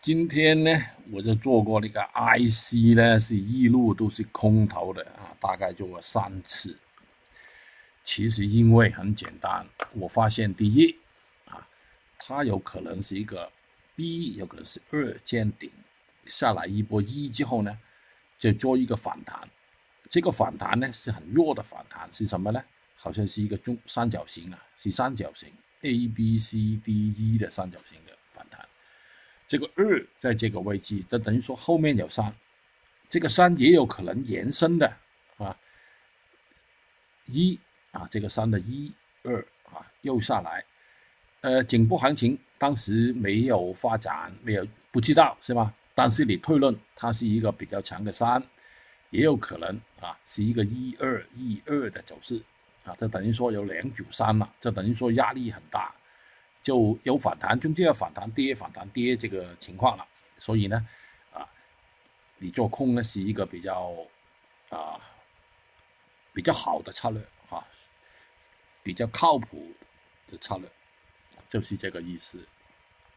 今天呢，我就做过那个 IC 呢，是一路都是空头的啊，大概做了三次。其实因为很简单，我发现第一啊，它有可能是一个 B，有可能是二见顶下来一波一之后呢，就做一个反弹。这个反弹呢是很弱的反弹，是什么呢？好像是一个中三角形啊，是三角形 A B C D E 的三角形。这个二在这个位置，就等于说后面有三，这个三也有可能延伸的啊，一啊，这个三的一二啊，又下来，呃，颈部行情当时没有发展，没有不知道是吧？但是你推论它是一个比较强的三，也有可能啊，是一个一二一二的走势啊，这等于说有两组三了，这等于说压力很大。就有反弹，中间有反弹跌，反弹跌这个情况了，所以呢，啊，你做空呢是一个比较啊比较好的策略啊，比较靠谱的策略，就是这个意思。